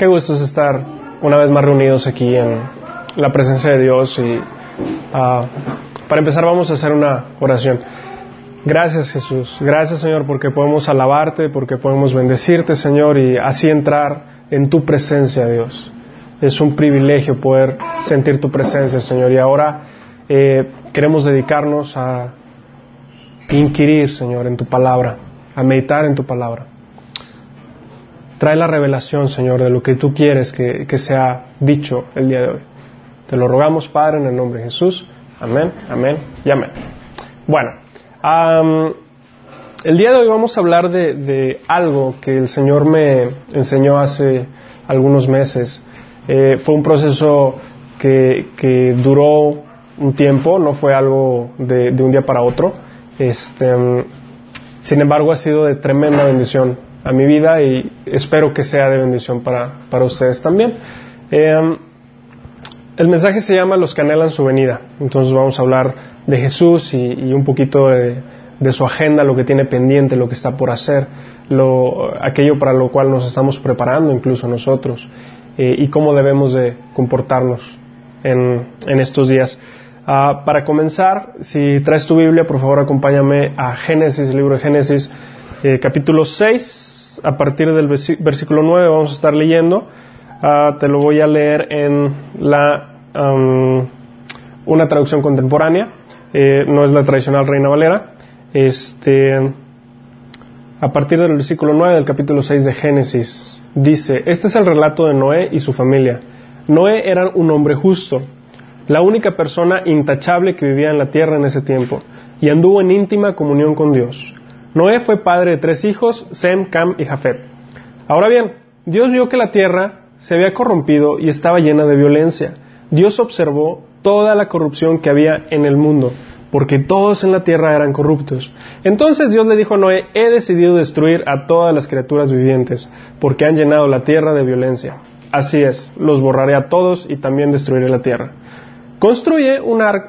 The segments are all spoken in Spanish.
Qué gusto es estar una vez más reunidos aquí en la presencia de Dios y ah, para empezar vamos a hacer una oración. Gracias Jesús, gracias Señor porque podemos alabarte, porque podemos bendecirte Señor y así entrar en tu presencia Dios. Es un privilegio poder sentir tu presencia Señor y ahora eh, queremos dedicarnos a inquirir Señor en tu palabra, a meditar en tu palabra. Trae la revelación, Señor, de lo que tú quieres que, sea dicho el día de hoy. Te lo rogamos, Padre, en el nombre de Jesús. Amén, amén y amén. Bueno, el día de hoy vamos a hablar de, algo que el Señor me enseñó hace algunos meses. Eh, fue un proceso que, duró un tiempo, no fue algo de, de un día para otro. Este, sin embargo, ha sido de tremenda bendición a mi vida y espero que sea de bendición para, para ustedes también. Eh, el mensaje se llama Los que anhelan su venida. Entonces vamos a hablar de Jesús y, un poquito de, su agenda, lo que tiene pendiente, lo que está por hacer, lo, aquello para lo cual nos estamos preparando incluso nosotros eh, y cómo debemos de comportarnos en, en estos días. Ah, para comenzar, si traes tu Biblia, por favor acompáñame a Génesis, el libro de Génesis, eh, capítulo 6, a partir del versículo 9 vamos a estar leyendo. Ah, te lo voy a leer en la, una traducción contemporánea, eh, no es la tradicional Reina Valera. Este, a partir del versículo 9 del capítulo 6 de Génesis, dice, este es el relato de Noé y su familia. Noé era un hombre justo, la única persona intachable que vivía en la tierra en ese tiempo, y anduvo en íntima comunión con Dios. Noé fue padre de tres hijos, Sem, Cam y Jafet. Ahora bien, Dios vio que la tierra se había corrompido y estaba llena de violencia. Dios observó toda la corrupción que había en el mundo, porque todos en la tierra eran corruptos. Entonces Dios le dijo a Noé, he decidido destruir a todas las criaturas vivientes, porque han llenado la tierra de violencia. Así es, los borraré a todos y también destruiré la tierra. Construye una,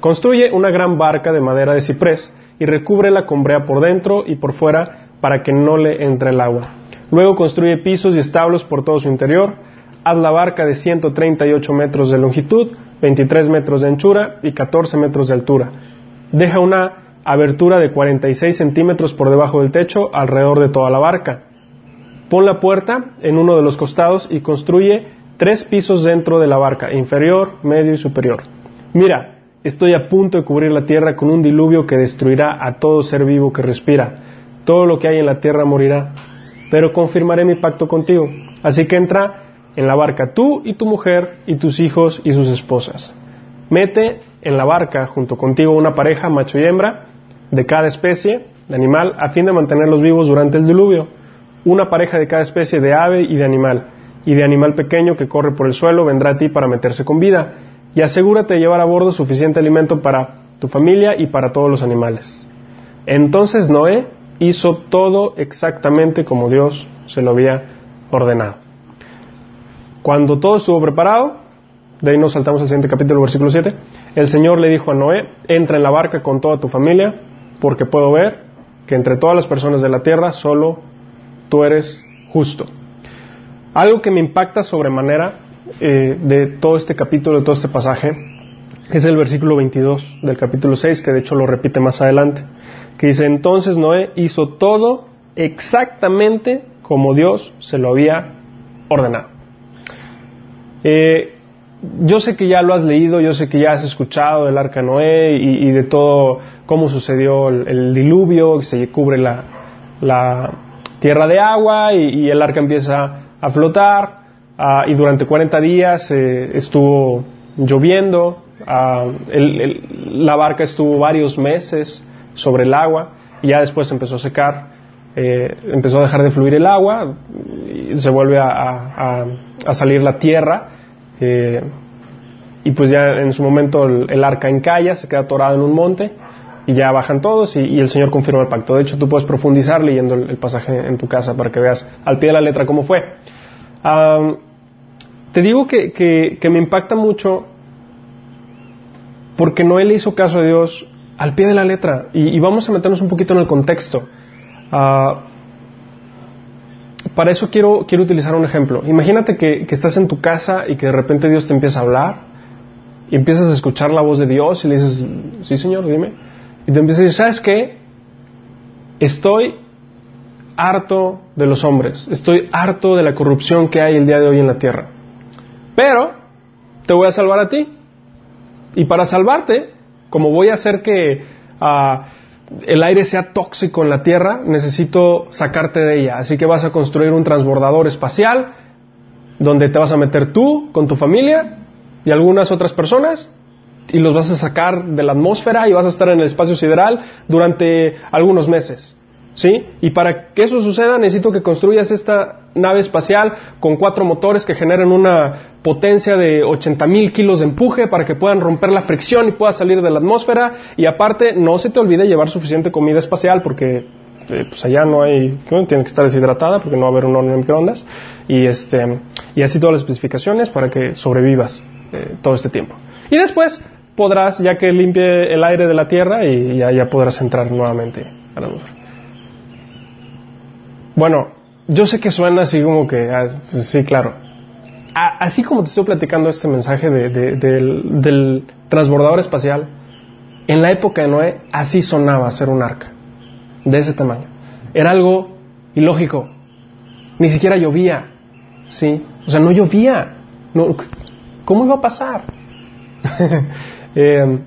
construye una gran barca de madera de ciprés y recúbrela con brea por dentro y por fuera para que no le entre el agua. Luego construye pisos y establos por todo su interior. Haz la barca de 138 metros de longitud, 23 metros de anchura y 14 metros de altura. Deja una abertura de 46 centímetros por debajo del techo alrededor de toda la barca. Pon la puerta en uno de los costados y construye tres pisos dentro de la barca, inferior, medio y superior. Mira, Estoy a punto de cubrir la tierra con un diluvio que destruirá a todo ser vivo que respira. Todo lo que hay en la tierra morirá. Pero confirmaré mi pacto contigo. Así que entra en la barca tú y tu mujer y tus hijos y sus esposas. Mete en la barca junto contigo una pareja, macho y hembra, de cada especie de animal, a fin de mantenerlos vivos durante el diluvio. Una pareja de cada especie de ave y de animal, y de animal pequeño que corre por el suelo vendrá a ti para meterse con vida y asegúrate de llevar a bordo suficiente alimento para tu familia y para todos los animales. Entonces Noé hizo todo exactamente como Dios se lo había ordenado. Cuando todo estuvo preparado, de ahí nos saltamos al siguiente capítulo, versículo 7, el Señor le dijo a Noé, entra en la barca con toda tu familia, porque puedo ver que entre todas las personas de la tierra solo tú eres justo. Algo que me impacta sobremanera eh, de todo este capítulo, de todo este pasaje, es el versículo 22 del capítulo 6, que de hecho lo repite más adelante, que dice, entonces Noé hizo todo exactamente como Dios se lo había ordenado. Eh, yo sé que ya lo has leído, yo sé que ya has escuchado del arca Noé y, de todo cómo sucedió el, diluvio, que se cubre la, tierra de agua y, y el arca empieza a flotar Ah, y durante 40 días eh, estuvo lloviendo, ah, la barca estuvo varios meses sobre el agua y ya después empezó a secar, eh, empezó a dejar de fluir el agua, y se vuelve a, salir la tierra eh, y pues ya en su momento el, arca encalla, se queda atorada en un monte y ya bajan todos y, el Señor confirma el pacto. De hecho, tú puedes profundizar leyendo el, pasaje en tu casa para que veas al pie de la letra cómo fue. Ah, te digo que, que, me impacta mucho porque Noé le hizo caso a Dios al pie de la letra. Y, vamos a meternos un poquito en el contexto. Ah, para eso quiero, quiero utilizar un ejemplo. Imagínate que, que estás en tu casa y que de repente Dios te empieza a hablar y empiezas a escuchar la voz de Dios y le dices, sí Señor, dime. Y te empiezas a decir, ¿sabes qué? Estoy harto de los hombres, estoy harto de la corrupción que hay el día de hoy en la tierra. Pero te voy a salvar a ti. Y para salvarte, como voy a hacer que ah, el aire sea tóxico en la tierra, necesito sacarte de ella. Así que vas a construir un transbordador espacial donde te vas a meter tú con tu familia y algunas otras personas y los vas a sacar de la atmósfera y vas a estar en el espacio sideral durante algunos meses. ¿Sí? Y para que eso suceda necesito que construyas esta nave espacial con cuatro motores que generen una potencia de 80 mil kilos de empuje para que puedan romper la fricción y pueda salir de la atmósfera. Y aparte, no se te olvide llevar suficiente comida espacial porque eh, pues allá no hay, tiene que estar deshidratada porque no va a haber un horno de microondas. Y, este, y así todas las especificaciones para que sobrevivas eh, todo este tiempo. Y después podrás, ya que limpie el aire de la Tierra, y ya, ya podrás entrar nuevamente a la atmósfera. Bueno, yo sé que suena así como que, ah, sí, claro. así como te estoy platicando este mensaje del, del transbordador espacial, en la época de Noé así sonaba ser un arca, de ese tamaño. Era algo ilógico. Ni siquiera llovía, ¿sí? O sea, no llovía. No, ¿Cómo iba a pasar? eh,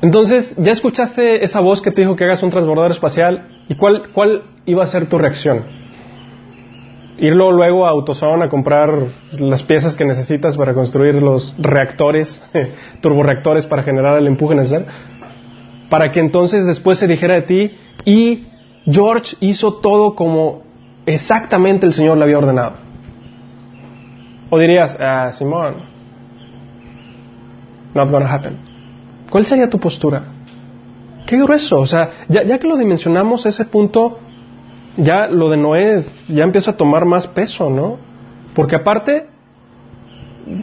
entonces, ¿ya escuchaste esa voz que te dijo que hagas un transbordador espacial? ¿Y cuál, cuál iba a ser tu reacción? Irlo luego a AutoZone a comprar las piezas que necesitas para construir los reactores, turboreactores para generar el empuje necesario, para que entonces después se dijera de ti y George hizo todo como exactamente el Señor le había ordenado. O dirías, ah, Simón, not gonna happen. ¿Cuál sería tu postura? Qué grueso, o sea, ya, que lo dimensionamos ese punto, ya lo de Noé ya empieza a tomar más peso, ¿no? Porque aparte,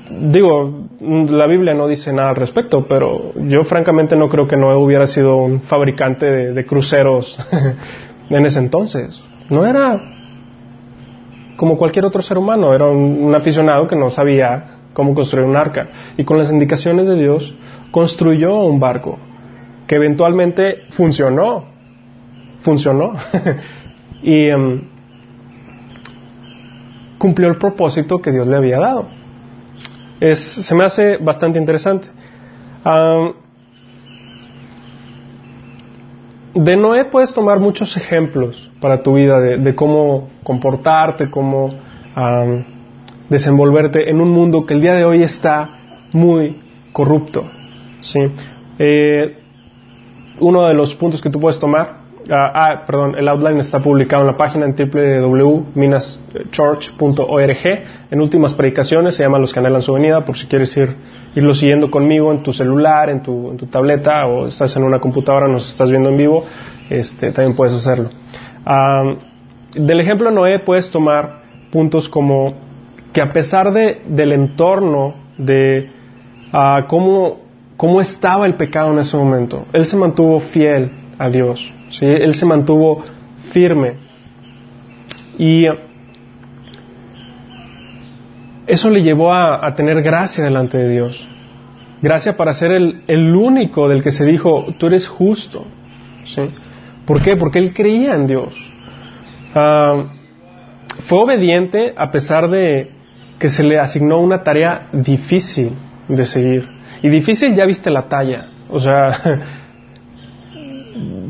digo, la Biblia no dice nada al respecto, pero yo francamente no creo que Noé hubiera sido un fabricante de cruceros en ese entonces. No era como cualquier otro ser humano, era un, aficionado que no sabía cómo construir un arca. Y con las indicaciones de Dios construyó un barco que eventualmente funcionó, funcionó. y em, cumplió el propósito que Dios le había dado. Es, se me hace bastante interesante. de Noé puedes tomar muchos ejemplos para tu vida de, cómo comportarte, cómo desenvolverte en un mundo que el día de hoy está muy corrupto. ¿sí? Eh, uno de los puntos que tú puedes tomar, ah, ah, perdón, el outline está publicado en la página en www.minaschurch.org. En últimas predicaciones se llama Los que anhelan su venida, por si quieres ir, irlo siguiendo conmigo en tu celular, en tu, en tu tableta o estás en una computadora, nos estás viendo en vivo, este, también puedes hacerlo. Del ejemplo de Noé puedes tomar puntos como que a pesar de, del entorno, de cómo cómo estaba el pecado en ese momento. Él se mantuvo fiel a Dios, ¿sí? él se mantuvo firme. Y eso le llevó a, tener gracia delante de Dios. Gracia para ser el, único del que se dijo, tú eres justo. ¿sí? ¿Por qué? Porque él creía en Dios. Ah, fue obediente a pesar de que se le asignó una tarea difícil de seguir. Y difícil ya viste la talla. O sea,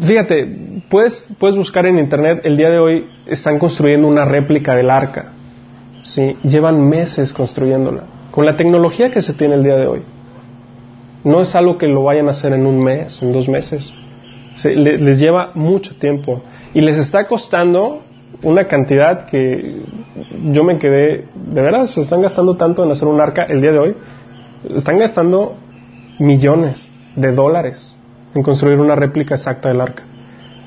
fíjate, puedes, puedes buscar en internet, el día de hoy están construyendo una réplica del arca. ¿sí? Llevan meses construyéndola. Con la tecnología que se tiene el día de hoy. No es algo que lo vayan a hacer en un mes, en dos meses. les lleva mucho tiempo. Y les está costando una cantidad que yo me quedé, de veras, se están gastando tanto en hacer un arca el día de hoy. Están gastando millones de dólares en construir una réplica exacta del arca.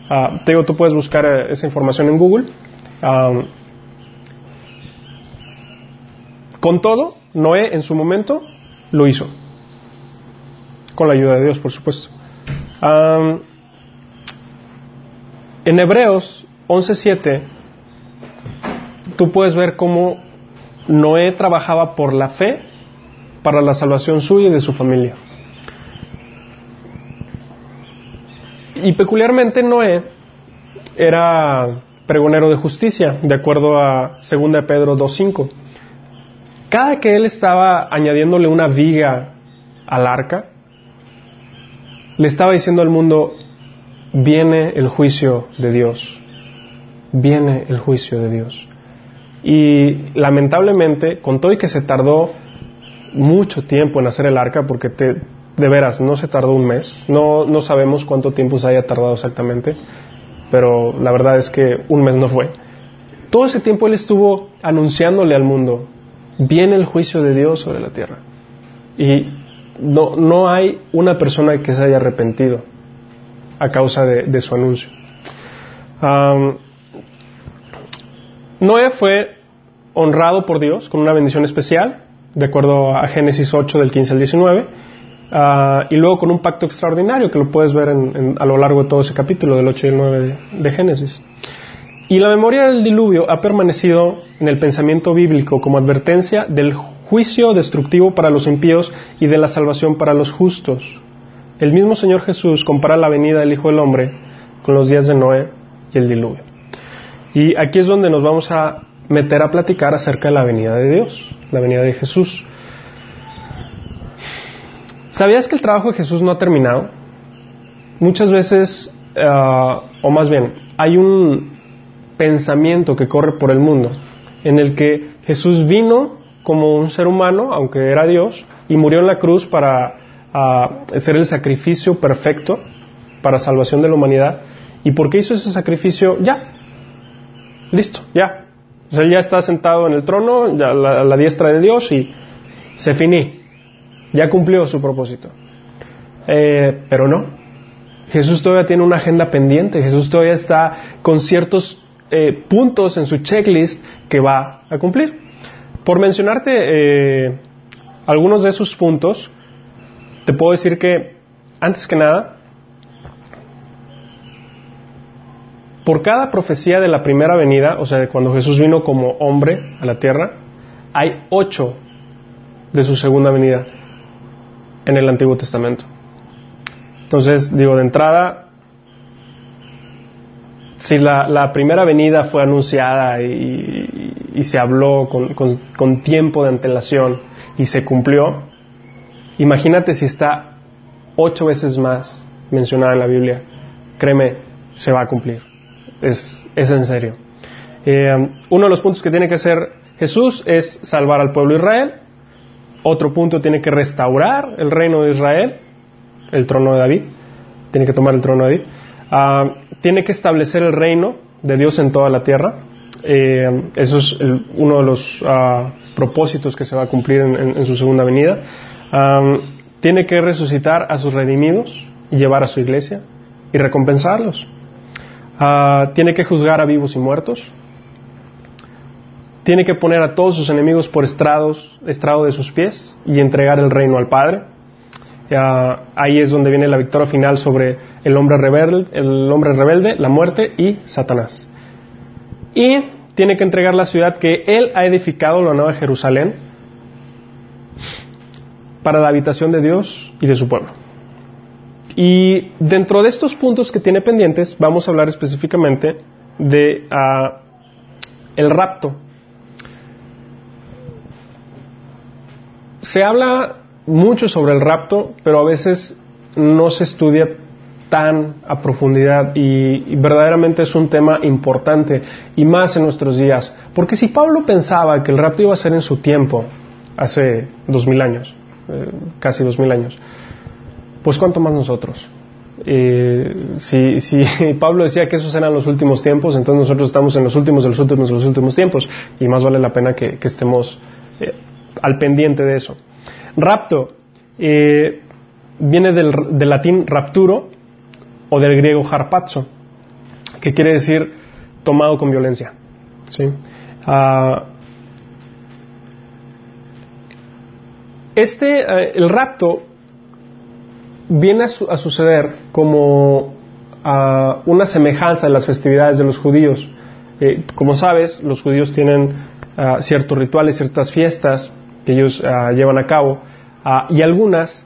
Uh, te digo, tú puedes buscar eh, esa información en Google. con todo, Noé en su momento lo hizo. Con la ayuda de Dios, por supuesto. en Hebreos 11.7, tú puedes ver cómo Noé trabajaba por la fe para la salvación suya y de su familia. Y peculiarmente Noé era pregonero de justicia, de acuerdo a 2 Pedro 2.5. Cada que él estaba añadiéndole una viga al arca, le estaba diciendo al mundo, viene el juicio de Dios, viene el juicio de Dios. Y lamentablemente, con todo y que se tardó mucho tiempo en hacer el arca, porque te, de veras, no se tardó un mes, no, no sabemos cuánto tiempo se haya tardado exactamente, pero la verdad es que un mes no fue. Todo ese tiempo él estuvo anunciándole al mundo, viene el juicio de Dios sobre la tierra. Y no, no hay una persona que se haya arrepentido a causa de, su anuncio. Noé fue honrado por Dios con una bendición especial, de acuerdo a Génesis 8 del 15 al 19, ah, y luego con un pacto extraordinario que lo puedes ver a lo largo de todo ese capítulo del 8 y el 9 de Génesis. Y la memoria del diluvio ha permanecido en el pensamiento bíblico como advertencia del juicio destructivo para los impíos y de la salvación para los justos. El mismo Señor Jesús compara la venida del Hijo del Hombre con los días de Noé y el diluvio. Y aquí es donde nos vamos a meter a platicar acerca de la venida de Dios, la venida de Jesús. ¿Sabías que el trabajo de Jesús no ha terminado? Muchas veces, ah, o más bien, hay un pensamiento que corre por el mundo en el que Jesús vino como un ser humano, aunque era Dios, y murió en la cruz para hacer el sacrificio perfecto para salvación de la humanidad. ¿Y por qué hizo ese sacrificio? Ya, listo, ya. O sea, ya está sentado en el trono, ya a la, diestra de Dios y se finí. Ya cumplió su propósito. Eh, pero no. Jesús todavía tiene una agenda pendiente. Jesús todavía está con ciertos eh, puntos en su checklist que va a cumplir. Por mencionarte eh, algunos de esos puntos, te puedo decir que, antes que nada, por cada profecía de la primera venida, o sea, cuando Jesús vino como hombre a la tierra, hay ocho de su segunda venida en el Antiguo Testamento. Entonces, digo, de entrada, si la, primera venida fue anunciada y, se habló con, tiempo de antelación y se cumplió, imagínate si está ocho veces más mencionada en la Biblia. Créeme, se va a cumplir. Es, en serio. Eh, uno de los puntos que tiene que hacer Jesús es salvar al pueblo de Israel. Otro punto tiene que restaurar el reino de Israel, el trono de David. Tiene que tomar el trono de David. Ah, tiene que establecer el reino de Dios en toda la tierra. Eh, eso es uno de los ah, propósitos que se va a cumplir en, su segunda venida. tiene que resucitar a sus redimidos y llevar a su iglesia y recompensarlos. Ah, tiene que juzgar a vivos y muertos. Tiene que poner a todos sus enemigos por estrados, estrado de sus pies y entregar el reino al Padre. ahí es donde viene la victoria final sobre el hombre rebelde, el hombre rebelde, la muerte y Satanás. Y tiene que entregar la ciudad que él ha edificado, la nueva Jerusalén, para la habitación de Dios y de su pueblo. Y dentro de estos puntos que tiene pendientes, vamos a hablar específicamente de ah, el rapto. Se habla mucho sobre el rapto, pero a veces no se estudia tan a profundidad y, verdaderamente es un tema importante y más en nuestros días. Porque si Pablo pensaba que el rapto iba a ser en su tiempo, hace dos mil años, eh, casi dos mil años, pues cuánto más nosotros. Eh, si, si, Pablo decía que esos eran los últimos tiempos, entonces nosotros estamos en los últimos de los últimos de los últimos tiempos y más vale la pena que, estemos eh, al pendiente de eso. Rapto viene del, del latín rapturo, o del griego harpazo, que quiere decir tomado con violencia. ¿sí? Ah, este, eh, el rapto viene a, suceder como ah, una semejanza de las festividades de los judíos. Eh, como sabes, los judíos tienen ah, ciertos rituales, ciertas fiestas que ellos ah, llevan a cabo, y algunas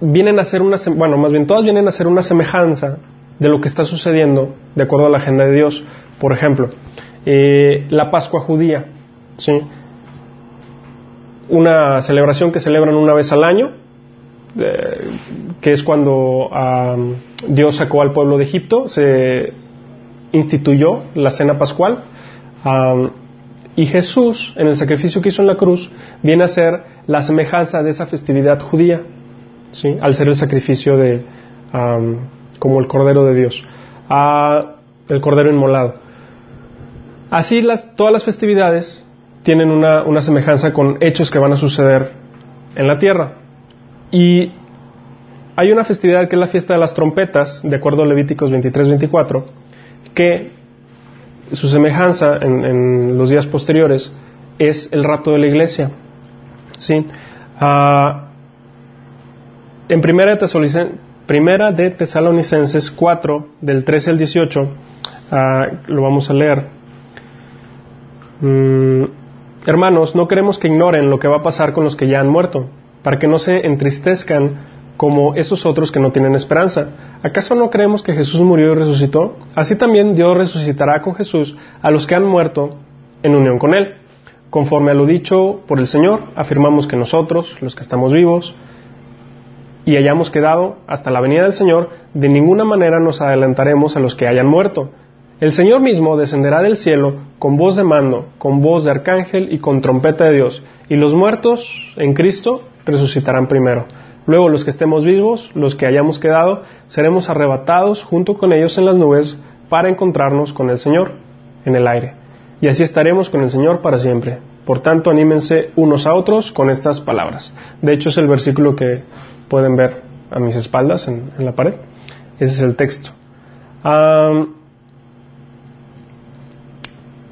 vienen a ser una, bueno, más bien todas vienen a ser una semejanza de lo que está sucediendo de acuerdo a la agenda de Dios. Por ejemplo, eh, la Pascua judía, ¿sí? una celebración que celebran una vez al año, eh, que es cuando Dios sacó al pueblo de Egipto, se instituyó la cena pascual, y Jesús, en el sacrificio que hizo en la cruz, viene a ser la semejanza de esa festividad judía, ¿sí? al ser el sacrificio de, como el Cordero de Dios, el Cordero inmolado. Así las, todas las festividades tienen una, una semejanza con hechos que van a suceder en la tierra. Y hay una festividad que es la fiesta de las trompetas, de acuerdo a Levíticos 23-24, que su semejanza en, los días posteriores es el rato de la iglesia. ¿sí? Ah, en primera de, primera de Tesalonicenses 4, del 13 al 18, ah, lo vamos a leer. Mm, Hermanos, no queremos que ignoren lo que va a pasar con los que ya han muerto, para que no se entristezcan como esos otros que no tienen esperanza. ¿Acaso no creemos que Jesús murió y resucitó? Así también Dios resucitará con Jesús a los que han muerto en unión con Él. Conforme a lo dicho por el Señor, afirmamos que nosotros, los que estamos vivos, y hayamos quedado hasta la venida del Señor, de ninguna manera nos adelantaremos a los que hayan muerto el Señor mismo descenderá del cielo con voz de mando, con voz de arcángel y con trompeta de Dios, y los muertos en Cristo resucitarán primero. Luego los que estemos vivos, los que hayamos quedado, seremos arrebatados junto con ellos en las nubes para encontrarnos con el Señor en el aire. Y así estaremos con el Señor para siempre. Por tanto, anímense unos a otros con estas palabras. De hecho, es el versículo que pueden ver a mis espaldas en, la pared. Ese es el texto.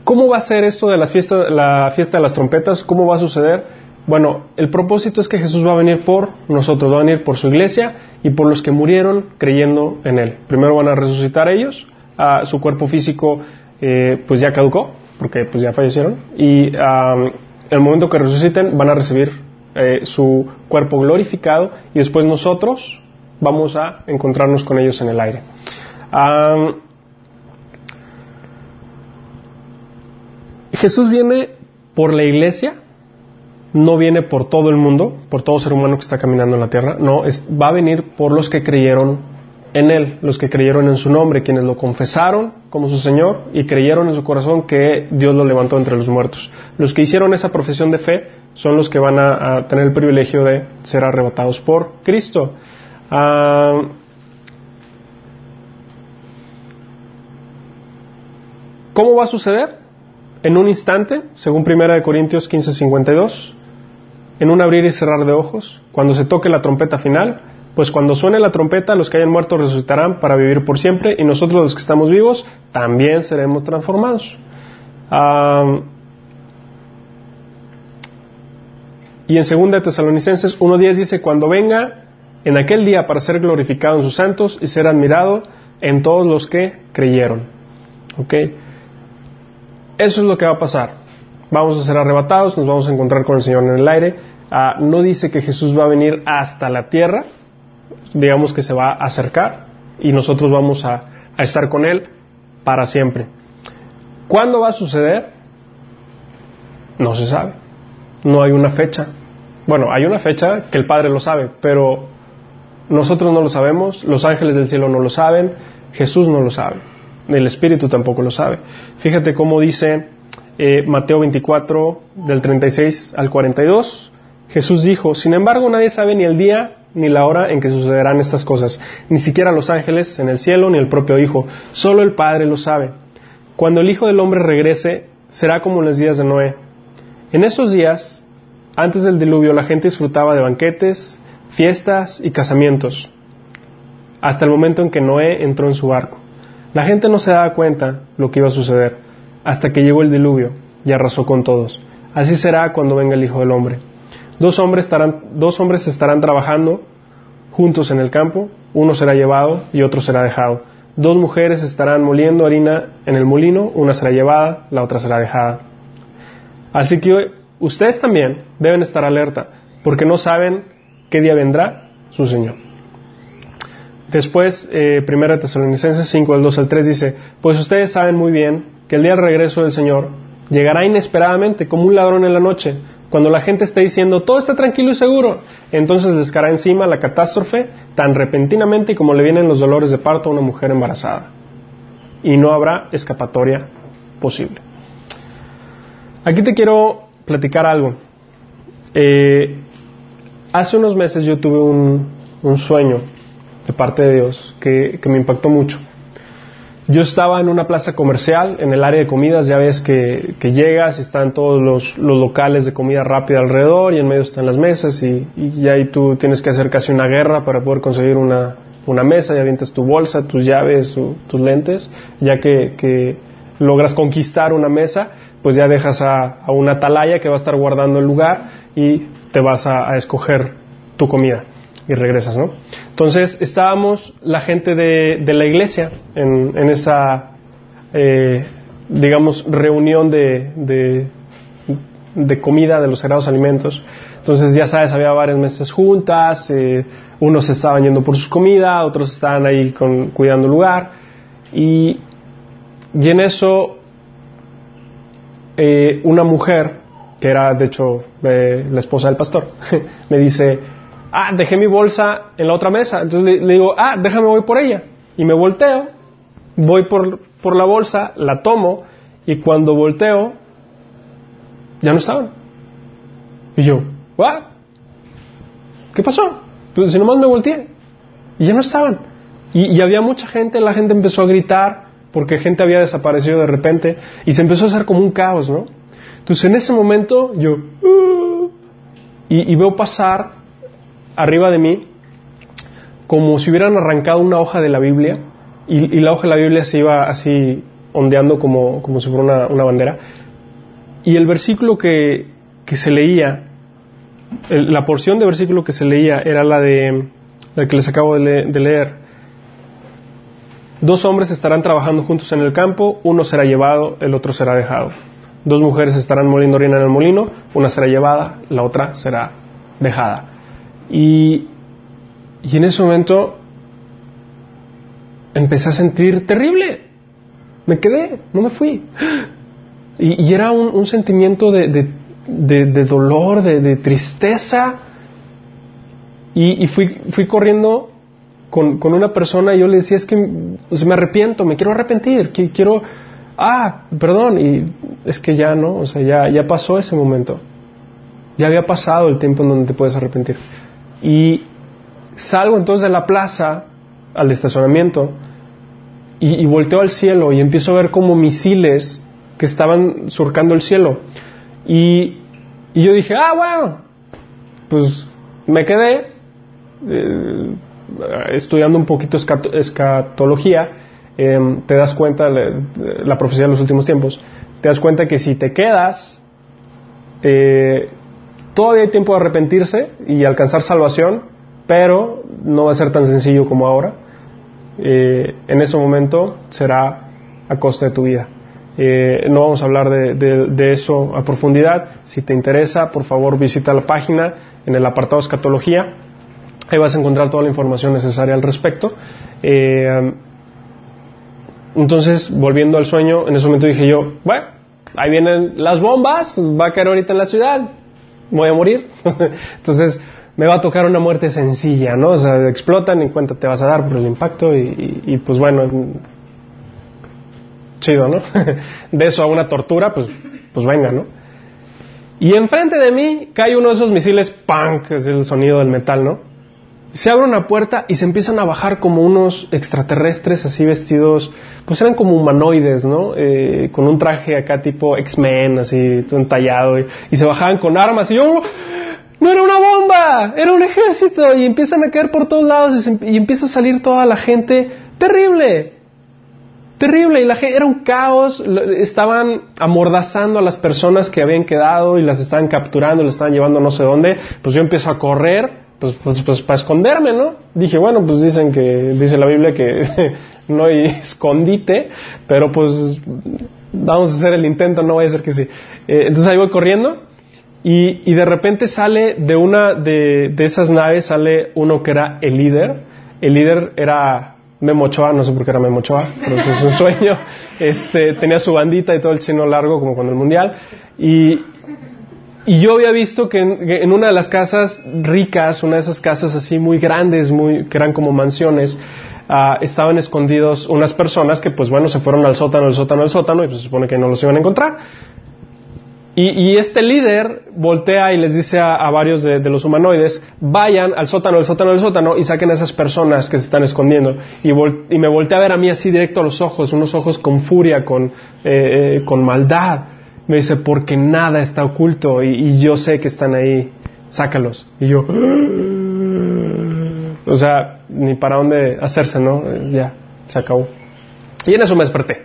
¿Cómo va a ser esto de la fiesta, la fiesta de las trompetas? ¿Cómo va a suceder? Bueno, el propósito es que Jesús va a venir por nosotros, va a venir por su iglesia y por los que murieron creyendo en Él. Primero van a resucitar ellos, a su cuerpo físico eh, pues ya caducó, porque pues ya fallecieron, y en el momento que resuciten van a recibir eh, su cuerpo glorificado y después nosotros vamos a encontrarnos con ellos en el aire. Jesús viene por la iglesia, no viene por todo el mundo, por todo ser humano que está caminando en la tierra, no, va a venir por los que creyeron en Él, los que creyeron en su nombre, quienes lo confesaron como su Señor y creyeron en su corazón que Dios lo levantó entre los muertos. Los que hicieron esa profesión de fe son los que van a, tener el privilegio de ser arrebatados por Cristo. Ah, ¿Cómo va a suceder? en un instante, según 1 Corintios 15:52, en un abrir y cerrar de ojos, cuando se toque la trompeta final, pues cuando suene la trompeta, los que hayan muerto resucitarán para vivir por siempre, y nosotros los que estamos vivos también seremos transformados. y en 2 Tesalonicenses 1.10 dice, cuando venga en aquel día para ser glorificado en sus santos y ser admirado en todos los que creyeron. Eso es lo que va a pasar. Vamos a ser arrebatados, nos vamos a encontrar con el Señor en el aire. Ah, no dice que Jesús va a venir hasta la tierra, digamos que se va a acercar y nosotros vamos a, estar con Él para siempre. ¿Cuándo va a suceder? No se sabe. No hay una fecha. Bueno, hay una fecha que el Padre lo sabe, pero nosotros no lo sabemos, los ángeles del cielo no lo saben, Jesús no lo sabe el Espíritu tampoco lo sabe. Fíjate cómo dice eh, Mateo 24, del 36 al 42. Jesús dijo, sin embargo nadie sabe ni el día ni la hora en que sucederán estas cosas, ni siquiera los ángeles en el cielo ni el propio Hijo, solo el Padre lo sabe. Cuando el Hijo del Hombre regrese, será como en los días de Noé. En esos días, antes del diluvio, la gente disfrutaba de banquetes, fiestas y casamientos, hasta el momento en que Noé entró en su barco. La gente no se daba cuenta lo que iba a suceder hasta que llegó el diluvio y arrasó con todos. Así será cuando venga el Hijo del Hombre. Dos hombres estarán, dos hombres estarán trabajando juntos en el campo, uno será llevado y otro será dejado. Dos mujeres estarán moliendo harina en el molino, una será llevada, la otra será dejada. Así que ustedes también deben estar alerta, porque no saben qué día vendrá su Señor. Después, eh, 1 Tesalonicenses 5, del 2 al 3 dice, pues ustedes saben muy bien que el día del regreso del Señor llegará inesperadamente como un ladrón en la noche, cuando la gente esté diciendo todo está tranquilo y seguro, entonces les encima la catástrofe tan repentinamente como le vienen los dolores de parto a una mujer embarazada. Y no habrá escapatoria posible. Aquí te quiero platicar algo. Eh, hace unos meses yo tuve un, sueño de parte de Dios que me impactó mucho. Yo estaba en una plaza comercial, en el área de comidas, ya ves que, llegas y están todos los, locales de comida rápida alrededor y en medio están las mesas y, y ahí tú tienes que hacer casi una guerra para poder conseguir una, mesa, ya avientas tu bolsa, tus llaves, tus lentes, ya que, logras conquistar una mesa, pues ya dejas a, una atalaya que va a estar guardando el lugar y te vas a escoger tu comida y regresas, ¿no? Entonces estábamos la gente de, la iglesia en, esa, eh, digamos, reunión de, de, comida de los sagrados alimentos. Entonces, ya sabes, había varias mesas juntas, eh, unos estaban yendo por sus comidas, otros estaban ahí con, cuidando el lugar. Y, y en eso, eh, una mujer, que era de hecho la esposa del pastor, me dice, ah, dejé mi bolsa en la otra mesa. Entonces le, digo, ah, déjame, voy por ella. Y me volteo, voy por, por la bolsa, la tomo, y cuando volteo, ya no estaban. Y yo, ¿what? ¿Qué pasó? Pues si nomás me volteé. Y ya no estaban. Y, había mucha gente, la gente empezó a gritar porque gente había desaparecido de repente y se empezó a hacer como un caos, ¿no? Entonces en ese momento yo, uh", y, y, veo pasar arriba de mí como si hubieran arrancado una hoja de la Biblia y, la hoja de la Biblia se iba así ondeando como, como si fuera una, bandera. Y el versículo que, que se leía, la porción de versículo que se leía era la de la que les acabo de, de leer. Dos hombres estarán trabajando juntos en el campo, uno será llevado, el otro será dejado. Dos mujeres estarán moliendo orina en el molino, una será llevada, la otra será dejada. Y, en ese momento empecé a sentir terrible. Me quedé, no me fui. Y, era un, sentimiento de, dolor, de, tristeza. Y, fui, fui corriendo con, una persona y yo le decía, es que me arrepiento, me quiero arrepentir, quiero, ah, perdón, y es que ya no, o sea, ya, ya pasó ese momento. Ya había pasado el tiempo en donde te puedes arrepentir. Y salgo entonces de la plaza al estacionamiento y, volteo al cielo y empiezo a ver como misiles que estaban surcando el cielo. Y, yo dije, ah, bueno, pues me quedé eh, estudiando un poquito escatología. Em, te das cuenta, la, la profecía de los últimos tiempos, te das cuenta que si te quedas, eh, Todavía hay tiempo de arrepentirse y alcanzar salvación, pero no va a ser tan sencillo como ahora. Eh, en ese momento será a costa de tu vida. Eh, no vamos a hablar de, eso a profundidad. Si te interesa, por favor visita la página en el apartado escatología. Ahí vas a encontrar toda la información necesaria al respecto. Eh, entonces, volviendo al sueño, en ese momento dije yo, bueno, ahí vienen las bombas, va a caer ahorita en la ciudad, voy a morir. Entonces me va a tocar una muerte sencilla, ¿no? O sea, explotan y cuenta te vas a dar por el impacto y, pues bueno, chido, ¿no? de eso a una tortura, pues, pues venga, ¿no? Y enfrente de mí cae uno de esos misiles, ¡punk! Es el sonido del metal, ¿no? Se abre una puerta y se empiezan a bajar como unos extraterrestres así vestidos, pues eran como humanoides, ¿no? Eh, con un traje acá tipo X-Men, así, entallado, y, se bajaban con armas y yo, no era una bomba, era un ejército, y empiezan a caer por todos lados y, empieza a salir toda la gente, terrible, terrible, y la gente, era un caos, estaban amordazando a las personas que habían quedado y las estaban capturando, las estaban llevando no sé dónde, pues yo empiezo a correr, pues, pues, pues para esconderme, ¿no? Dije, bueno, pues dicen que, dice la Biblia que no hay escondite, pero pues vamos a hacer el intento, no voy a ser que sí. Eh, entonces ahí voy corriendo y, y, de repente sale de una de, de, esas naves, sale uno que era el líder. El líder era Memo Ochoa, no sé por qué era Memo Ochoa, pero es un sueño. Este, tenía su bandita y todo el chino largo como cuando el mundial. Y, y yo había visto que en, una de las casas ricas, una de esas casas así muy grandes, muy, que eran como mansiones, uh, estaban escondidos unas personas que pues bueno se fueron al sótano, al sótano, al sótano y pues, se supone que no los iban a encontrar. Y, este líder voltea y les dice a, varios de, los humanoides, vayan al sótano, al sótano, al sótano y saquen a esas personas que se están escondiendo. Y, y me voltea a ver a mí así directo a los ojos, unos ojos con furia, con, eh, eh, con maldad. Me dice, porque nada está oculto y, yo sé que están ahí, sácalos. Y yo, o sea, ni para dónde hacerse, ¿no? Ya, se acabó. Y en eso me desperté.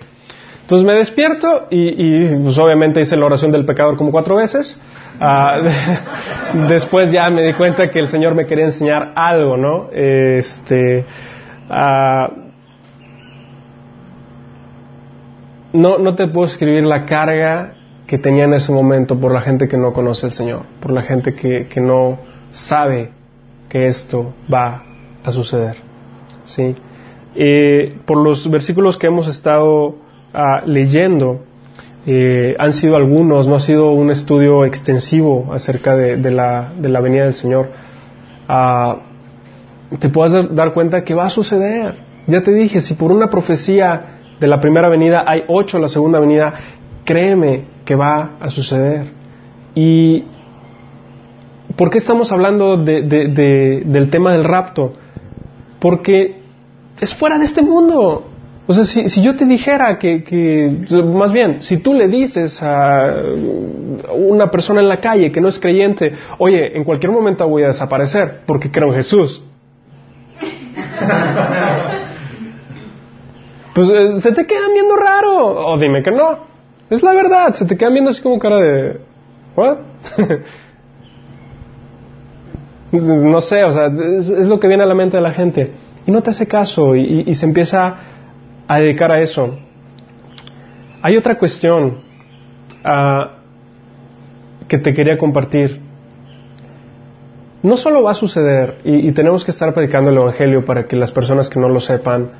Entonces me despierto y, pues obviamente hice la oración del pecador como cuatro veces. Uh, después ya me di cuenta que el Señor me quería enseñar algo, ¿no? Este, uh, no, no te puedo escribir la carga que tenía en ese momento por la gente que no conoce al Señor, por la gente que, que no sabe que esto va a suceder. ¿sí? Eh, por los versículos que hemos estado uh, leyendo eh, han sido algunos, no ha sido un estudio extensivo acerca de, de, la, de la, venida del Señor. Uh, te puedas dar cuenta que va a suceder. Ya te dije, si por una profecía de la primera venida hay ocho en la segunda venida, créeme que va a suceder. ¿Y por qué estamos hablando de, de, del tema del rapto? Porque es fuera de este mundo. O sea, si, si yo te dijera que, que, más bien, si tú le dices a una persona en la calle que no es creyente, oye, en cualquier momento voy a desaparecer porque creo en Jesús. pues eh, se te quedan viendo raro. O dime que no. Es la verdad, se te quedan viendo así como cara de... ¿What? no sé, o sea, es, lo que viene a la mente de la gente. Y no te hace caso y, se empieza a dedicar a eso. Hay otra cuestión uh, que te quería compartir. No solo va a suceder, y, tenemos que estar predicando el Evangelio para que las personas que no lo sepan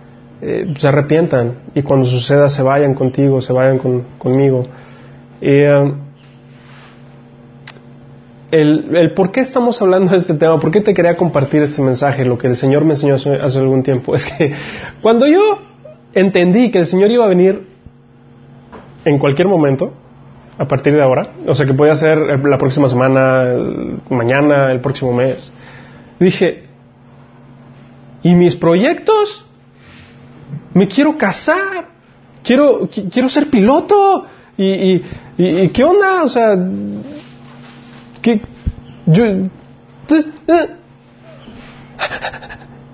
eh, se arrepientan y cuando suceda se vayan contigo, se vayan con, conmigo. Uh, el, el, por qué estamos hablando de este tema, por qué te quería compartir este mensaje, lo que el Señor me enseñó hace, algún tiempo, es que cuando yo entendí que el Señor iba a venir en cualquier momento, a partir de ahora, o sea que podía ser la próxima semana, mañana, el próximo mes. Dije, ¿y mis proyectos? Me quiero casar, quiero, quiero ser piloto, y, y, ¿qué onda? O sea, ¿qué? Yo,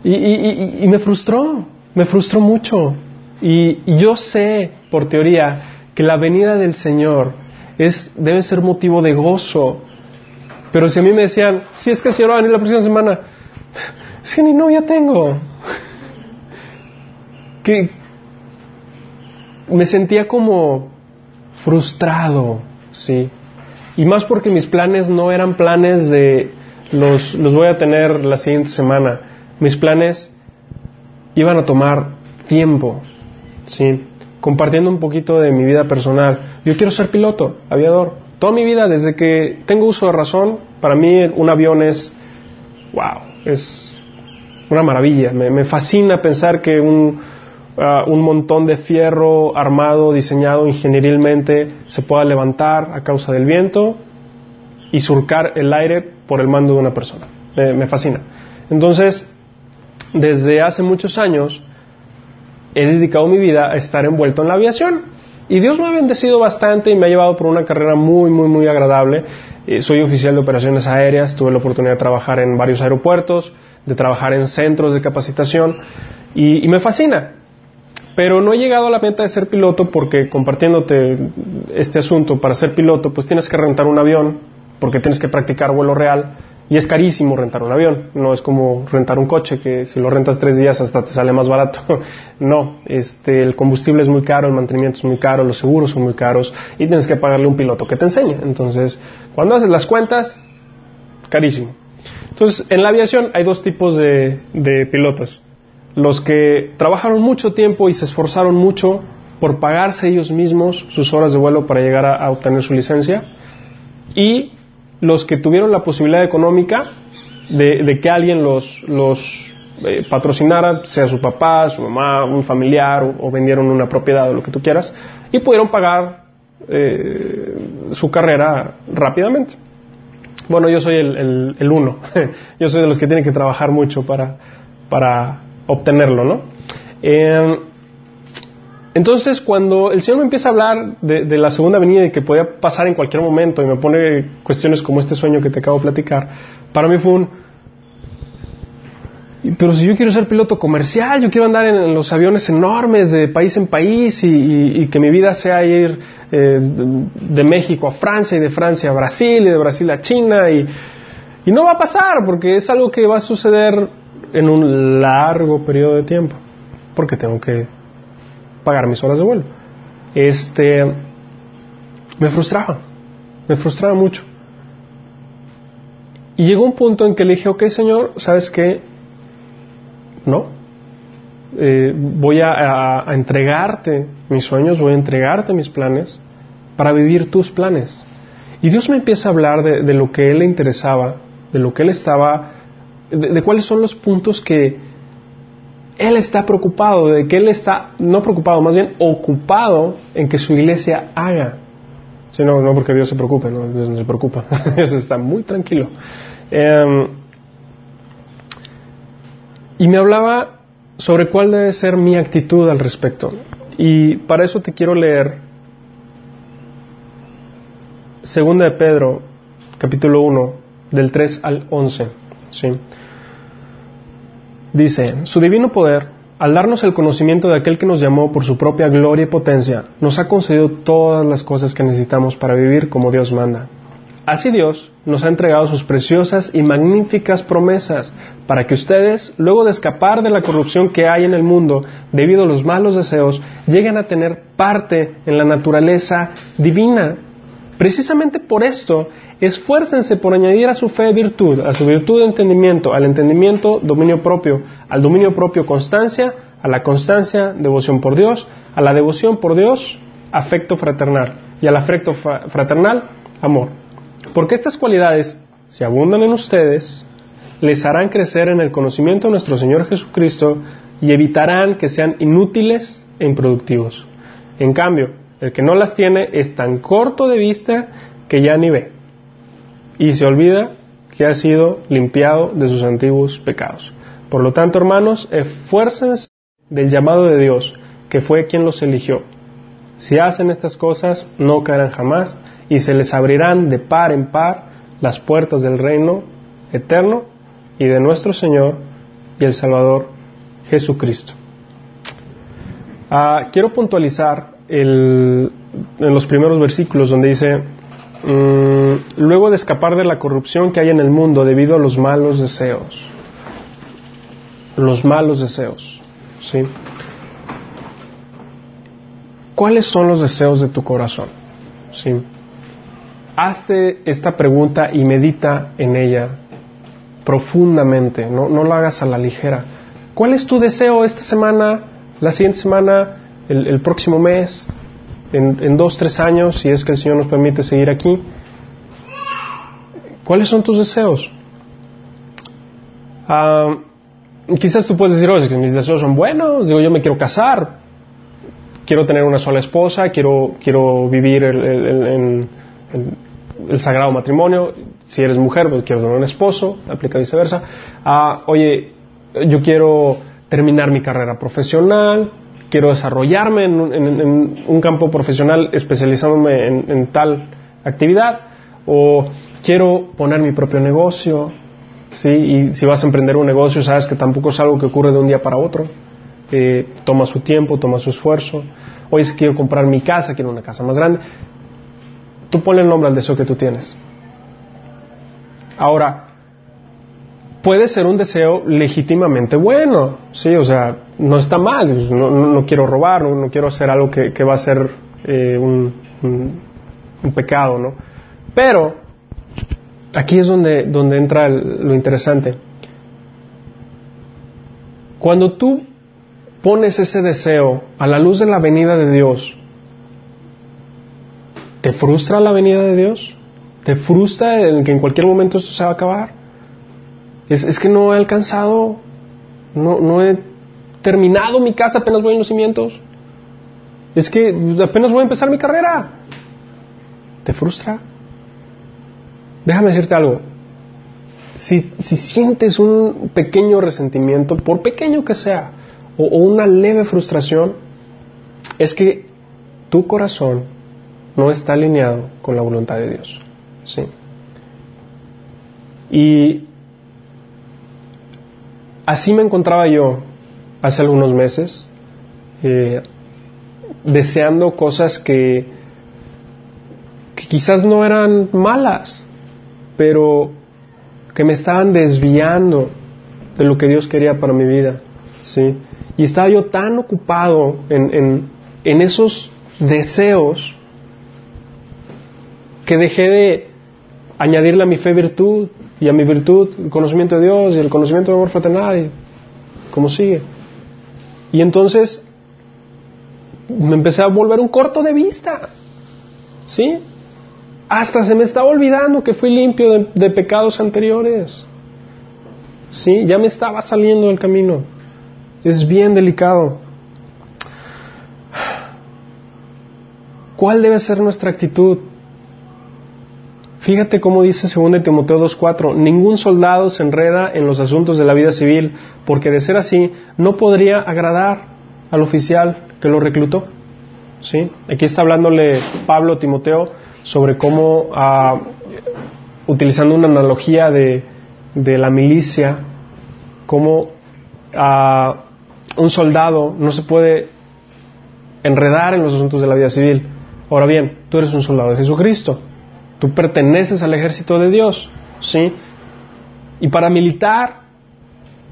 y, y me frustró, me frustró mucho. Y yo sé, por teoría, que la venida del Señor es, debe ser motivo de gozo. Pero si a mí me decían, si es que el Señor va a venir la próxima semana, es que ni novia tengo. Que me sentía como frustrado, sí. Y más porque mis planes no eran planes de los, los voy a tener la siguiente semana. Mis planes iban a tomar tiempo. ¿sí? Compartiendo un poquito de mi vida personal. Yo quiero ser piloto, aviador. Toda mi vida, desde que tengo uso de razón, para mí un avión es, wow, es una maravilla. Me, me fascina pensar que un, uh, un montón de fierro armado, diseñado ingenierilmente, se pueda levantar a causa del viento y surcar el aire por el mando de una persona. Me, fascina. Entonces, desde hace muchos años, he dedicado mi vida a estar envuelto en la aviación. Y Dios me ha bendecido bastante y me ha llevado por una carrera muy, muy, muy agradable. Eh, soy oficial de operaciones aéreas, tuve la oportunidad de trabajar en varios aeropuertos, de trabajar en centros de capacitación y me fascina. Pero no he llegado a la meta de ser piloto porque compartiéndote este asunto, para ser piloto pues tienes que rentar un avión porque tienes que practicar vuelo real Y es carísimo rentar un avión, no es como rentar un coche que si lo rentas tres días hasta te sale más barato. no, este, el combustible es muy caro, el mantenimiento es muy caro, los seguros son muy caros y tienes que pagarle un piloto que te enseñe. Entonces, cuando haces las cuentas, carísimo. Entonces, en la aviación hay dos tipos de, pilotos. Los que trabajaron mucho tiempo y se esforzaron mucho por pagarse ellos mismos sus horas de vuelo para llegar a, obtener su licencia y los que tuvieron la posibilidad económica de, que alguien los, los eh, patrocinara, sea su papá, su mamá, un familiar o, vendieron una propiedad o lo que tú quieras, y pudieron pagar eh, su carrera rápidamente. Bueno, yo soy el, el, uno. yo soy de los que tienen que trabajar mucho para, para obtenerlo, ¿no? Eh, entonces, cuando el Señor me empieza a hablar de, la segunda venida y que podía pasar en cualquier momento y me pone cuestiones como este sueño que te acabo de platicar, para mí fue un... Pero si yo quiero ser piloto comercial, yo quiero andar en, los aviones enormes de país en país y, que mi vida sea ir eh, de, México a Francia y de Francia a Brasil y de Brasil a China y, y no va a pasar porque es algo que va a suceder en un largo periodo de tiempo porque tengo que pagar mis horas de vuelo. Este, me frustraba, me frustraba mucho. Y llegó un punto en que le dije, ok Señor, ¿sabes qué? No. Eh, voy a, entregarte mis sueños, voy a entregarte mis planes para vivir tus planes. Y Dios me empieza a hablar de, lo que Él le interesaba, de lo que Él estaba, de cuáles son los puntos que, él está preocupado, de que Él está, no preocupado, más bien ocupado en que su iglesia haga. Sí, no, no porque Dios se preocupe, no, Dios no se preocupa, está muy tranquilo. Em, y me hablaba sobre cuál debe ser mi actitud al respecto. Y para eso te quiero leer Segunda de Pedro, capítulo 1, del 3 al 11. Dice, su divino poder, al darnos el conocimiento de aquel que nos llamó por su propia gloria y potencia, nos ha concedido todas las cosas que necesitamos para vivir como Dios manda. Así Dios nos ha entregado sus preciosas y magníficas promesas para que ustedes, luego de escapar de la corrupción que hay en el mundo debido a los malos deseos, lleguen a tener parte en la naturaleza divina. Precisamente por esto Esfuércense por añadir a su fe virtud, a su virtud de entendimiento, al entendimiento dominio propio, al dominio propio constancia, a la constancia devoción por Dios, a la devoción por Dios afecto fraternal y al afecto fraternal amor. Porque estas cualidades, si abundan en ustedes, les harán crecer en el conocimiento de nuestro Señor Jesucristo y evitarán que sean inútiles e improductivos. En cambio, el que no las tiene es tan corto de vista que ya ni ve y se olvida que ha sido limpiado de sus antiguos pecados. Por lo tanto, hermanos, esfuércense del llamado de Dios, que fue quien los eligió. Si hacen estas cosas, no caerán jamás y se les abrirán de par en par las puertas del reino eterno y de nuestro Señor y el Salvador Jesucristo. Ah, quiero puntualizar en los primeros versículos donde dice, Mm, luego de escapar de la corrupción que hay en el mundo debido a los malos deseos. Los malos deseos. ¿sí? ¿Cuáles son los deseos de tu corazón? ¿sí? Hazte esta pregunta y medita en ella profundamente, no, no lo hagas a la ligera. ¿Cuál es tu deseo esta semana, la siguiente semana, el próximo mes? en, dos, tres años, si es que el Señor nos permite seguir aquí, ¿cuáles son tus deseos? Ah, quizás tú puedes decir, oye, mis deseos son buenos, digo, yo me quiero casar, quiero tener una sola esposa, quiero, quiero vivir el, el, sagrado matrimonio, si eres mujer, pues quiero tener un esposo, aplica viceversa. Ah, oye, yo quiero terminar mi carrera profesional, quiero desarrollarme en, un campo profesional especializándome en, tal actividad o quiero poner mi propio negocio, ¿sí? Y si vas a emprender un negocio, sabes que tampoco es algo que ocurre de un día para otro. toma su tiempo, toma su esfuerzo. Oye, si quiero comprar mi casa, quiero una casa más grande. Tú ponle el nombre al deseo que tú tienes. Ahora, puede ser un deseo legítimamente bueno, sí, o sea, no está mal, no, quiero robar, no, quiero hacer algo que, va a ser eh, un, un, pecado, ¿no? Pero aquí es donde, donde entra lo interesante. Cuando tú pones ese deseo a la luz de la venida de Dios, ¿te frustra la venida de Dios? ¿Te frustra en que en cualquier momento esto se va a acabar? Es, que no he alcanzado, no, no he terminado mi casa, apenas voy en los cimientos. Es que apenas voy a empezar mi carrera. ¿Te frustra? Déjame decirte algo. Si, si sientes un pequeño resentimiento, por pequeño que sea, o, o una leve frustración, es que tu corazón no está alineado con la voluntad de Dios. ¿sí? Y así me encontraba yo hace algunos meses, eh, deseando cosas que, quizás no eran malas, pero que me estaban desviando de lo que Dios quería para mi vida, ¿sí? Y estaba yo tan ocupado en, en, esos deseos que dejé de añadirle a mi fe virtud y a mi virtud el conocimiento de Dios y el conocimiento de amor fraternal y cómo sigue. Y entonces me empecé a volver un corto de vista. ¿Sí? Hasta se me estaba olvidando que fui limpio de, pecados anteriores. ¿Sí? Ya me estaba saliendo del camino. Es bien delicado. ¿Cuál debe ser nuestra actitud? Fíjate cómo dice 2 Timoteo 2.4, ningún soldado se enreda en los asuntos de la vida civil, porque de ser así no podría agradar al oficial que lo reclutó. ¿Sí? Aquí está hablándole Pablo a Timoteo sobre cómo, ah, utilizando una analogía de, la milicia, cómo ah, un soldado no se puede enredar en los asuntos de la vida civil. Ahora bien, tú eres un soldado de Jesucristo. Tú perteneces al ejército de Dios, ¿sí? Y para militar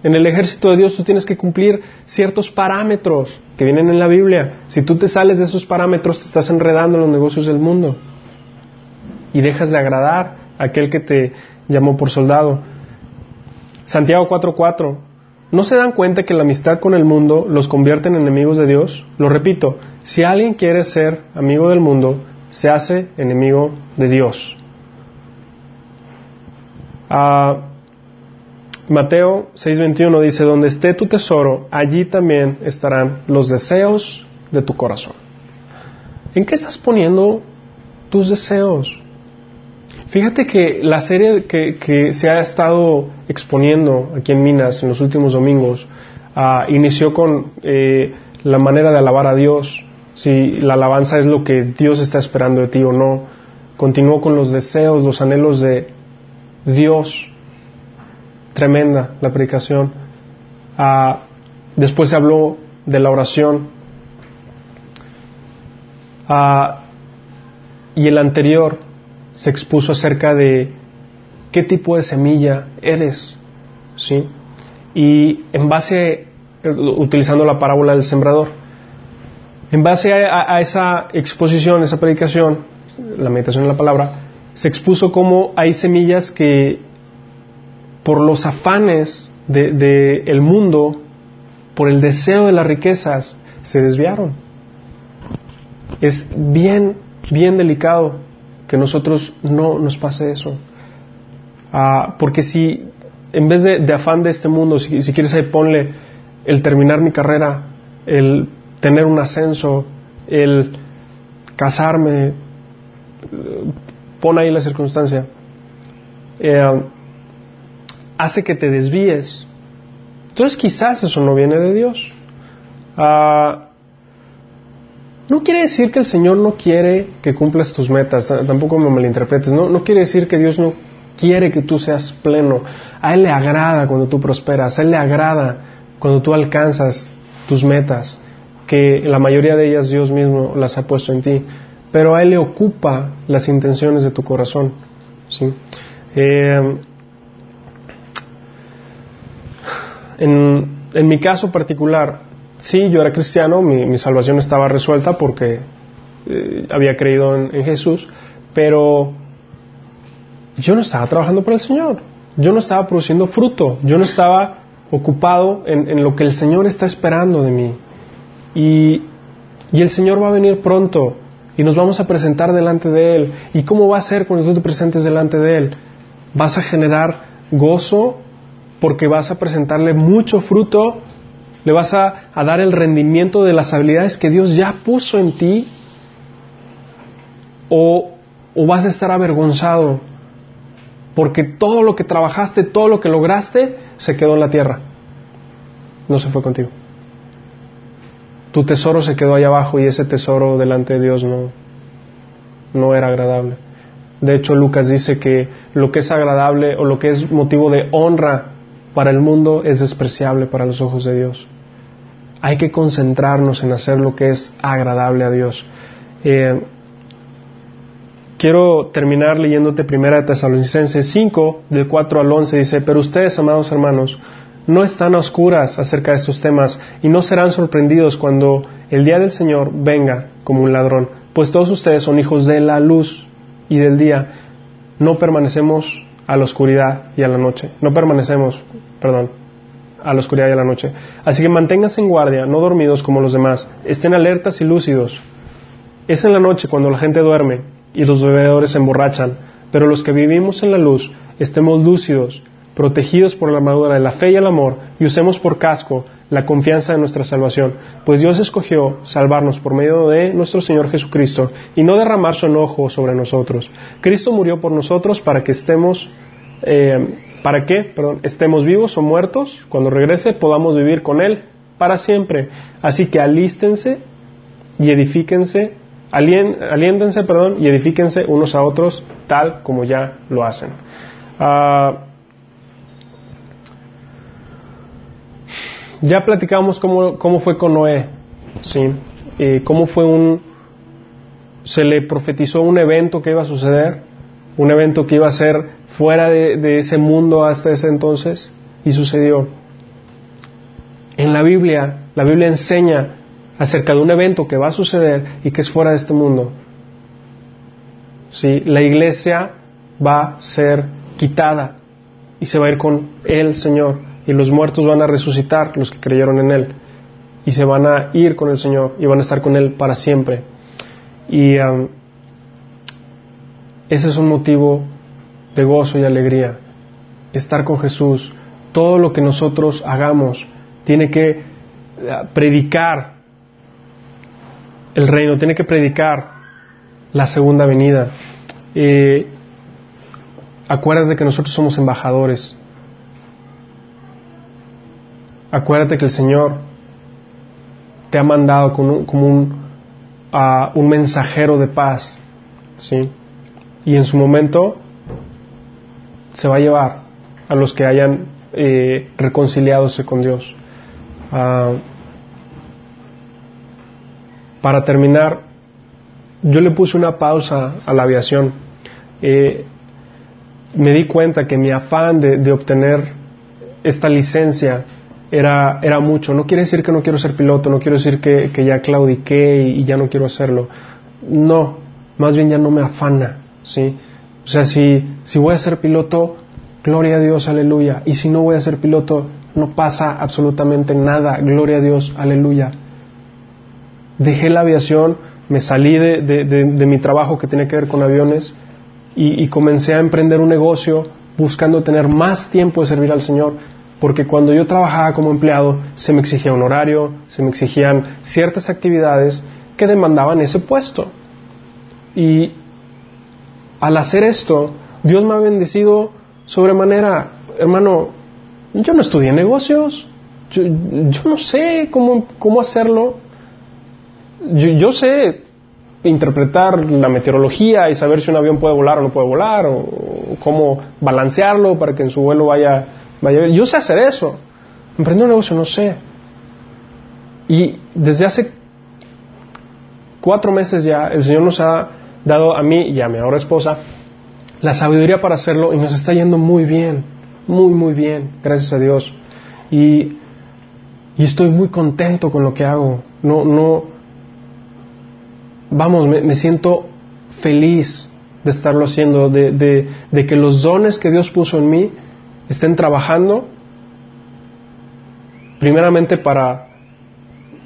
en el ejército de Dios tú tienes que cumplir ciertos parámetros que vienen en la Biblia. Si tú te sales de esos parámetros te estás enredando en los negocios del mundo y dejas de agradar a aquel que te llamó por soldado. Santiago 4:4. ¿No se dan cuenta que la amistad con el mundo los convierte en enemigos de Dios? Lo repito, si alguien quiere ser amigo del mundo, se hace enemigo de Dios. Ah, Mateo 6:21 dice, donde esté tu tesoro, allí también estarán los deseos de tu corazón. ¿En qué estás poniendo tus deseos? Fíjate que la serie que, se ha estado exponiendo aquí en Minas en los últimos domingos ah, inició con eh, la manera de alabar a Dios, si la alabanza es lo que Dios está esperando de ti o no. Continuó con los deseos, los anhelos de Dios. Tremenda la predicación. Ah, después se habló de la oración. Ah, y el anterior se expuso acerca de qué tipo de semilla eres. ¿sí? Y en base, utilizando la parábola del sembrador, en base a, esa exposición, esa predicación, la meditación en la palabra, se expuso cómo hay semillas que por los afanes del de, mundo, por el deseo de las riquezas, se desviaron. Es bien, bien delicado que nosotros no nos pase eso. Ah, porque si, en vez de, afán de este mundo, si, si quieres ahí ponle el terminar mi carrera, el tener un ascenso, el casarme, pon ahí la circunstancia, eh, hace que te desvíes. Entonces quizás eso no viene de Dios. Ah, no quiere decir que el Señor no quiere que cumplas tus metas, tampoco me malinterpretes, no, no quiere decir que Dios no quiere que tú seas pleno. A Él le agrada cuando tú prosperas, a Él le agrada cuando tú alcanzas tus metas que la mayoría de ellas Dios mismo las ha puesto en ti, pero a Él le ocupa las intenciones de tu corazón. ¿sí? Eh, en, en mi caso particular, sí, yo era cristiano, mi, salvación estaba resuelta porque eh, había creído en, Jesús, pero yo no estaba trabajando para el Señor, yo no estaba produciendo fruto, yo no estaba ocupado en, lo que el Señor está esperando de mí. Y, el Señor va a venir pronto y nos vamos a presentar delante de Él. ¿Y cómo va a ser cuando tú te presentes delante de Él? Vas a generar gozo porque vas a presentarle mucho fruto, le vas a, dar el rendimiento de las habilidades que Dios ya puso en ti, o, o vas a estar avergonzado porque todo lo que trabajaste, todo lo que lograste, se quedó en la tierra, no se fue contigo. Tu tesoro se quedó ahí abajo y ese tesoro delante de Dios no, no era agradable. De hecho, Lucas dice que lo que es agradable o lo que es motivo de honra para el mundo es despreciable para los ojos de Dios. Hay que concentrarnos en hacer lo que es agradable a Dios. Eh, quiero terminar leyéndote primera de Tesalonicenses 5, del 4 al 11, dice, pero ustedes, amados hermanos, no están a oscuras acerca de estos temas y no serán sorprendidos cuando el día del Señor venga como un ladrón, pues todos ustedes son hijos de la luz y del día. No permanecemos a la oscuridad y a la noche. No permanecemos, perdón, a la oscuridad y a la noche. Así que manténganse en guardia, no dormidos como los demás. Estén alertas y lúcidos. Es en la noche cuando la gente duerme y los bebedores se emborrachan, pero los que vivimos en la luz estemos lúcidos, protegidos por la armadura de la fe y el amor, y usemos por casco la confianza de nuestra salvación, pues Dios escogió salvarnos por medio de nuestro Señor Jesucristo y no derramar su enojo sobre nosotros. Cristo murió por nosotros para que estemos, eh, para que, perdón, estemos vivos o muertos, cuando regrese podamos vivir con Él para siempre. Así que alístense y edifíquense, aliéntense, perdón, y edifíquense unos a otros tal como ya lo hacen. Ah, Ya platicamos cómo, cómo fue con Noé, ¿sí? cómo fue un... Se le profetizó un evento que iba a suceder, un evento que iba a ser fuera de, de ese mundo hasta ese entonces, y sucedió. En la Biblia, la Biblia enseña acerca de un evento que va a suceder y que es fuera de este mundo. ¿Sí? La iglesia va a ser quitada y se va a ir con el Señor y los muertos van a resucitar, los que creyeron en Él, y se van a ir con el Señor y van a estar con Él para siempre. Y um, ese es un motivo de gozo y alegría, estar con Jesús. Todo lo que nosotros hagamos tiene que uh, predicar el reino, tiene que predicar la segunda venida. Eh, acuérdate que nosotros somos embajadores Acuérdate que el Señor te ha mandado como un, un, mensajero de paz, ¿sí? Y en su momento se va a llevar a los que hayan eh, reconciliadose con Dios. Ah, para terminar, yo le puse una pausa a la aviación. Eh, me di cuenta que mi afán de, de obtener esta licencia era, era mucho. No quiere decir que no quiero ser piloto, no quiero decir que, ya claudiqué y, ya no quiero hacerlo. No, más bien ya no me afana, ¿sí? O sea, si, si voy a ser piloto, gloria a Dios, aleluya. Y si no voy a ser piloto, no pasa absolutamente nada, gloria a Dios, aleluya. Dejé la aviación, me salí de, mi trabajo que tiene que ver con aviones y, y comencé a emprender un negocio buscando tener más tiempo de servir al Señor porque cuando yo trabajaba como empleado se me exigía un horario, se me exigían ciertas actividades que demandaban ese puesto. Y al hacer esto, Dios me ha bendecido sobremanera. Hermano, yo no estudié negocios, yo, no sé cómo, cómo hacerlo. Yo, sé interpretar la meteorología y saber si un avión puede volar o no puede volar, o cómo balancearlo para que en su vuelo vaya yo sé hacer eso. Emprender un negocio no sé. Y desde hace cuatro meses ya el Señor nos ha dado a mí y a mi ahora esposa la sabiduría para hacerlo y nos está yendo muy bien, muy, muy bien, gracias a Dios. Y, y estoy muy contento con lo que hago. No, no, vamos, me, siento feliz de estarlo haciendo, de, de, de que los dones que Dios puso en mí estén trabajando primeramente para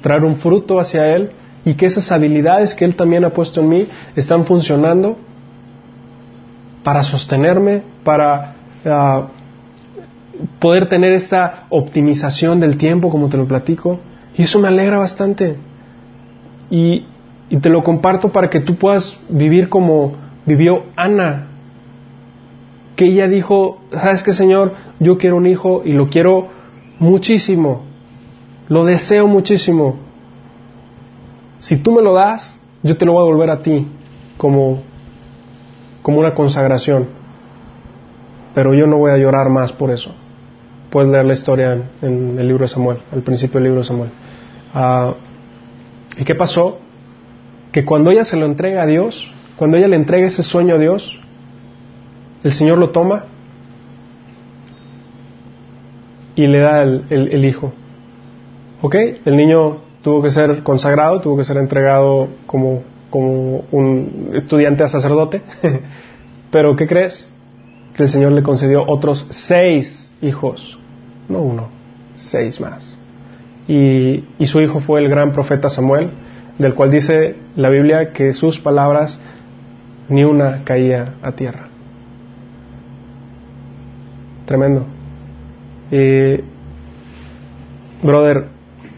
traer un fruto hacia Él y que esas habilidades que Él también ha puesto en mí están funcionando para sostenerme, para ah, poder tener esta optimización del tiempo, como te lo platico. Y eso me alegra bastante. Y, y te lo comparto para que tú puedas vivir como vivió Ana, que ella dijo, ¿sabes qué, Señor? Yo quiero un hijo y lo quiero muchísimo. Lo deseo muchísimo. Si tú me lo das, yo te lo voy a devolver a ti como, como una consagración. Pero yo no voy a llorar más por eso. Puedes leer la historia en, el libro de Samuel, al principio del libro de Samuel. Ah, ¿Y qué pasó? Que cuando ella se lo entrega a Dios, cuando ella le entrega ese sueño a Dios, el Señor lo toma y le da el hijo. ¿Ok? El niño tuvo que ser consagrado, tuvo que ser entregado como, como un estudiante a sacerdote. Pero ¿qué crees? Que el Señor le concedió otros seis hijos, no uno, seis más. Y, y su hijo fue el gran profeta Samuel, del cual dice la Biblia que sus palabras ni una caía a tierra. Tremendo. Y, brother,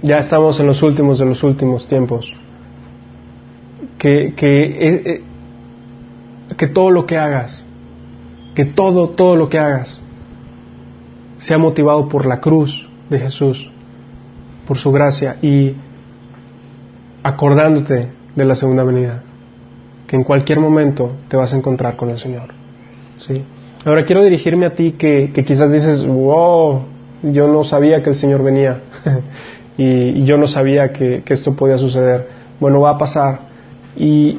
ya estamos en los últimos de los últimos tiempos. Que, que, eh, eh, que todo lo que hagas, que todo, todo lo que hagas, sea motivado por la cruz de Jesús, por su gracia y acordándote de la segunda venida, que en cualquier momento te vas a encontrar con el Señor. ¿sí? Ahora quiero dirigirme a ti que, quizás dices, wow, yo no sabía que el Señor venía. y, yo no sabía que, esto podía suceder. Bueno, va a pasar y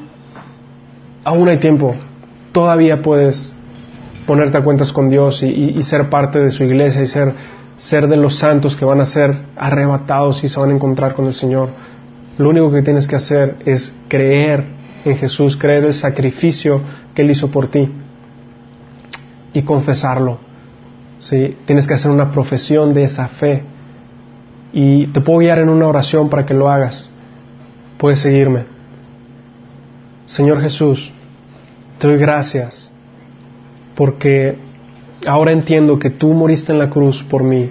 aún hay tiempo. Todavía puedes ponerte a cuentas con Dios y, ser parte de su iglesia y ser, ser de los santos que van a ser arrebatados y se van a encontrar con el Señor. Lo único que tienes que hacer es creer en Jesús, creer el sacrificio que Él hizo por ti y confesarlo. ¿sí? Tienes que hacer una profesión de esa fe y te puedo guiar en una oración para que lo hagas. Puedes seguirme. Señor Jesús, te doy gracias porque ahora entiendo que tú moriste en la cruz por mí,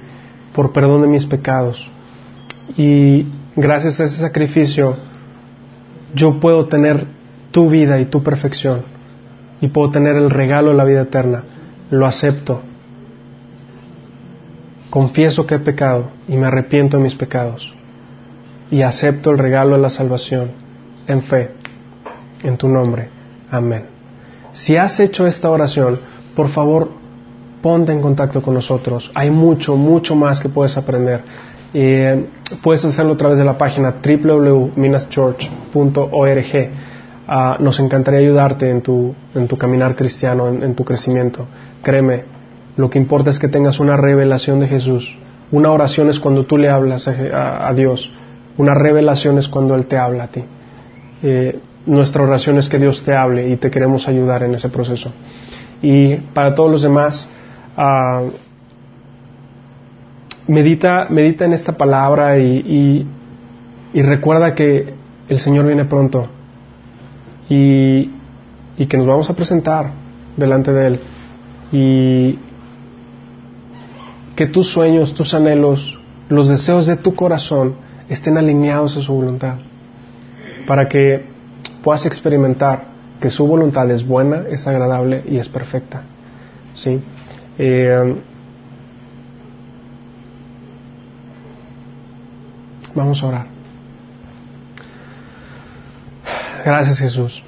por perdón de mis pecados. Y gracias a ese sacrificio yo puedo tener tu vida y tu perfección y puedo tener el regalo de la vida eterna. Lo acepto confieso que he pecado y me arrepiento de mis pecados y acepto el regalo de la salvación en fe, en tu nombre. Amén. Si has hecho esta oración, por favor, ponte en contacto con nosotros. Hay mucho, mucho más que puedes aprender. Eh, puedes hacerlo a través de la página www.minaschurch.org. Ah, nos encantaría ayudarte en tu, en tu caminar cristiano, en tu crecimiento. Créeme, lo que importa es que tengas una revelación de Jesús. Una oración es cuando tú le hablas a, Dios. Una revelación es cuando Él te habla a ti. Eh, nuestra oración es que Dios te hable y te queremos ayudar en ese proceso. Y para todos los demás, ah, medita, medita en esta palabra y, y, recuerda que el Señor viene pronto y, que nos vamos a presentar delante de Él. Y que tus sueños, tus anhelos, los deseos de tu corazón estén alineados a su voluntad, para que puedas experimentar que su voluntad es buena, es agradable y es perfecta. ¿Sí? Eh, vamos a orar. Gracias Jesús.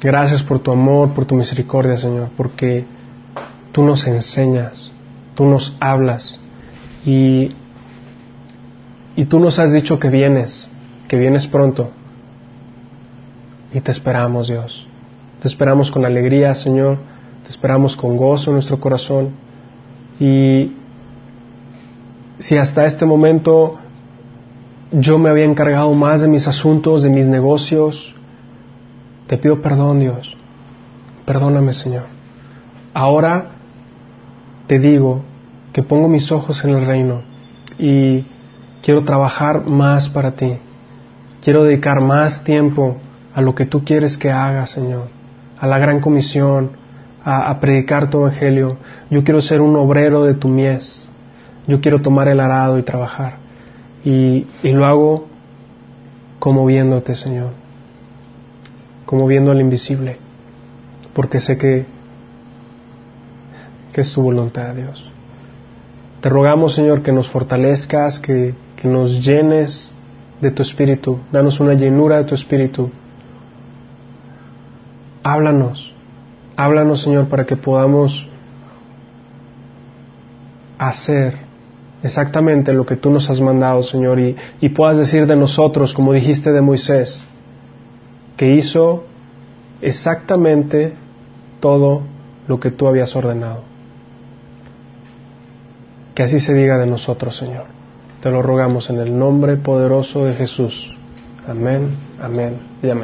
Gracias por tu amor, por tu misericordia, Señor, porque tú nos enseñas tú nos hablas y, y tú nos has dicho que vienes, que vienes pronto. Y te esperamos, Dios. Te esperamos con alegría, Señor. Te esperamos con gozo en nuestro corazón. Y, si hasta este momento yo me había encargado más de mis asuntos, de mis negocios, te pido perdón, Dios. Perdóname, Señor. Ahora te digo que pongo mis ojos en el reino y quiero trabajar más para ti. Quiero dedicar más tiempo a lo que tú quieres que haga, Señor, a la gran comisión, a, predicar tu evangelio. Yo quiero ser un obrero de tu mies. Yo quiero tomar el arado y trabajar. Y, y lo hago como viéndote, Señor, como viendo al invisible, porque sé que, que es tu voluntad, Dios. Te rogamos, Señor, que nos fortalezcas, que, que nos llenes de tu espíritu, danos una llenura de tu espíritu. Háblanos, háblanos, Señor, para que podamos hacer exactamente lo que tú nos has mandado, Señor, y, y puedas decir de nosotros, como dijiste de Moisés, que hizo exactamente todo lo que tú habías ordenado. Que así se diga de nosotros, Señor. Te lo rogamos en el nombre poderoso de Jesús. Amén, amén y amén.